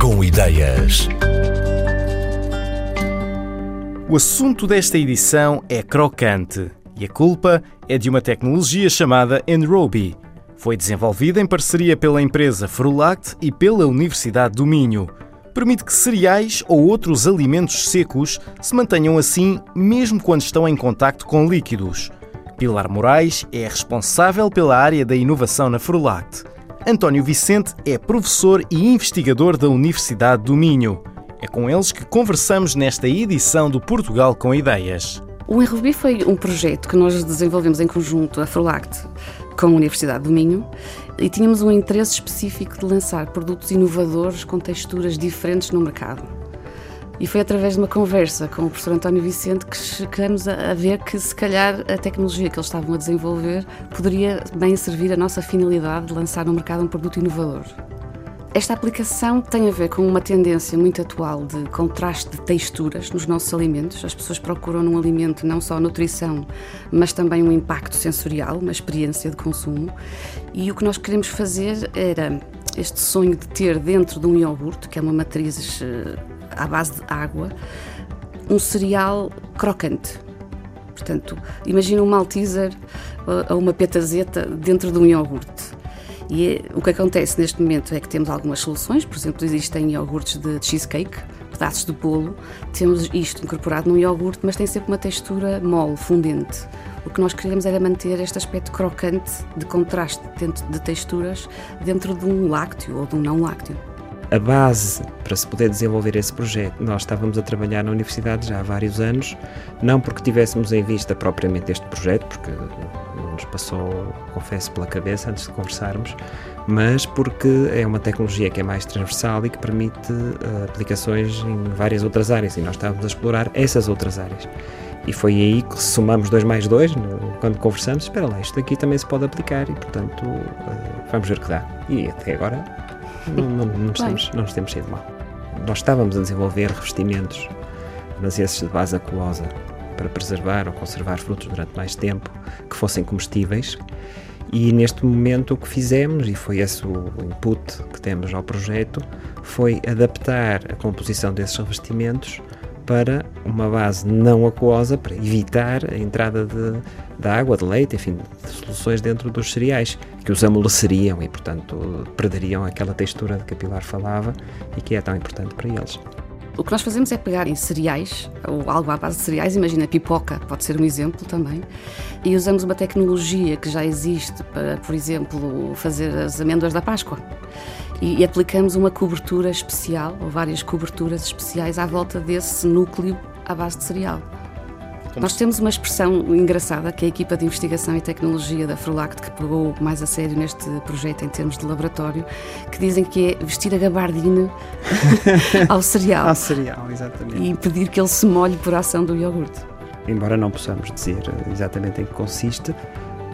Com ideias. O assunto desta edição é crocante e a culpa é de uma tecnologia chamada Enrobi. Foi desenvolvida em parceria pela empresa Frulact e pela Universidade do Minho. Permite que cereais ou outros alimentos secos se mantenham assim mesmo quando estão em contacto com líquidos. Pilar Moraes é responsável pela área da inovação na Frulact. António Vicente é professor e investigador da Universidade do Minho. É com eles que conversamos nesta edição do Portugal com Ideias. O Enrubi foi um projeto que nós desenvolvemos em conjunto, a Frolact, com a Universidade do Minho, e tínhamos um interesse específico de lançar produtos inovadores com texturas diferentes no mercado. E foi através de uma conversa com o professor António Vicente que chegamos a, ver que, se calhar, a tecnologia que eles estavam a desenvolver poderia bem servir a nossa finalidade de lançar no mercado um produto inovador. Esta aplicação tem a ver com uma tendência muito atual de contraste de texturas nos nossos alimentos. As pessoas procuram num alimento não só nutrição, mas também um impacto sensorial, uma experiência de consumo. E o que nós queremos fazer era este sonho de ter dentro de um iogurte, que é uma matriz eh, à base de água, um cereal crocante. Portanto, imagina um malteser ou uma petazeta dentro de um iogurte. E é, o que acontece neste momento é que temos algumas soluções, por exemplo, existem iogurtes de cheesecake, pedaços de bolo, temos isto incorporado num iogurte, mas tem sempre uma textura mole, fundente. O que nós queríamos era manter este aspecto crocante de contraste de texturas dentro de um lácteo ou de um não lácteo a base para se poder desenvolver esse projeto. Nós estávamos a trabalhar na universidade já há vários anos, não porque tivéssemos em vista propriamente este projeto, porque não nos passou, confesso, pela cabeça antes de conversarmos, mas porque é uma tecnologia que é mais transversal e que permite uh, aplicações em várias outras áreas e nós estávamos a explorar essas outras áreas. E foi aí que somamos dois mais dois, quando conversamos, espera lá, isto aqui também se pode aplicar e, portanto, uh, vamos ver que dá. E até agora não, não, não, nos temos, não nos temos saído mal. Nós estávamos a desenvolver revestimentos nas esses de base aquosa para preservar ou conservar frutos durante mais tempo que fossem comestíveis. E neste momento o que fizemos, e foi esse o input que temos ao projeto, foi adaptar a composição desses revestimentos para uma base não aquosa, para evitar a entrada de, de água, de leite, enfim, de soluções dentro dos cereais, que os amoleceriam e, portanto, perderiam aquela textura de que a Pilar falava e que é tão importante para eles. O que nós fazemos é pegar em cereais, ou algo à base de cereais, imagina pipoca, pode ser um exemplo também, e usamos uma tecnologia que já existe para, por exemplo, fazer as amêndoas da Páscoa. E, e aplicamos uma cobertura especial, ou várias coberturas especiais à volta desse núcleo à base de cereal. Nós temos uma expressão engraçada que é a equipa de investigação e tecnologia da Frulact que pegou mais a sério neste projeto em termos de laboratório, que dizem que é vestir a gabardina ao cereal. ao cereal, exatamente. E impedir que ele se molhe por ação do iogurte. Embora não possamos dizer exatamente em que consiste,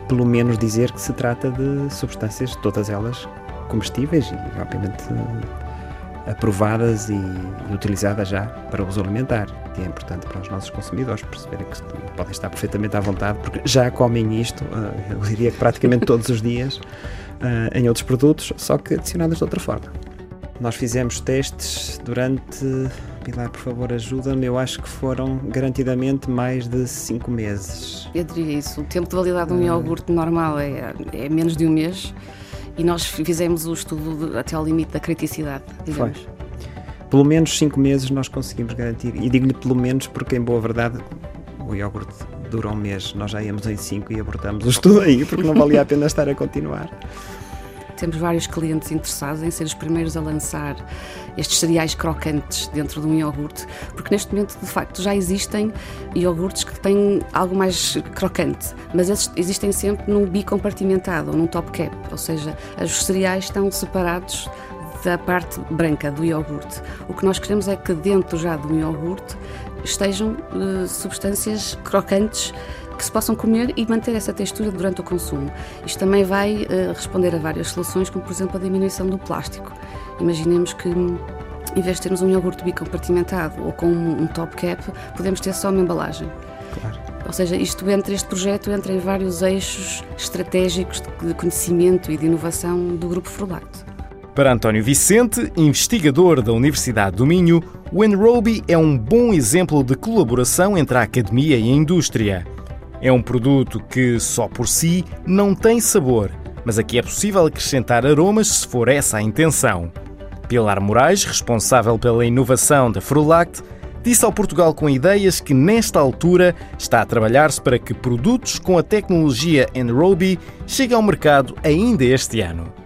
pelo menos dizer que se trata de substâncias, todas elas comestíveis e, obviamente, aprovadas e, utilizadas já para uso alimentar. E é importante para os nossos consumidores perceberem que podem estar perfeitamente à vontade, porque já comem isto, uh, eu diria que praticamente todos os dias, uh, em outros produtos, só que adicionados de outra forma. Nós fizemos testes durante. Pilar, por favor, ajuda-me. Eu acho que foram garantidamente mais de 5 meses. Eu diria isso. O tempo de validade de um iogurte normal é, é menos de um mês e nós fizemos o estudo de, até ao limite da criticidade, digamos. Foi. Pelo menos 5 meses nós conseguimos garantir, e digo-lhe pelo menos porque, em boa verdade, o iogurte dura um mês, nós já íamos em 5 e abortamos o estudo aí, porque não valia a pena estar a continuar. Temos vários clientes interessados em ser os primeiros a lançar estes cereais crocantes dentro de um iogurte, porque neste momento, de facto, já existem iogurtes que têm algo mais crocante, mas esses existem sempre num bicompartimentado num top cap, ou seja, os cereais estão separados da parte branca do iogurte. O que nós queremos é que dentro já um iogurte estejam uh, substâncias crocantes que se possam comer e manter essa textura durante o consumo. Isto também vai uh, responder a várias soluções, como por exemplo a diminuição do plástico. Imaginemos que em vez de termos um iogurte bicompartimentado ou com um top cap, podemos ter só uma embalagem. Claro. Ou seja, isto entra, este projeto entra em vários eixos estratégicos de conhecimento e de inovação do Grupo Frulact. Para António Vicente, investigador da Universidade do Minho, o Enrobi é um bom exemplo de colaboração entre a academia e a indústria. É um produto que, só por si, não tem sabor, mas aqui é possível acrescentar aromas se for essa a intenção. Pilar Moraes, responsável pela inovação da Frulact, disse ao Portugal com Ideias que, nesta altura, está a trabalhar-se para que produtos com a tecnologia Enrobi cheguem ao mercado ainda este ano.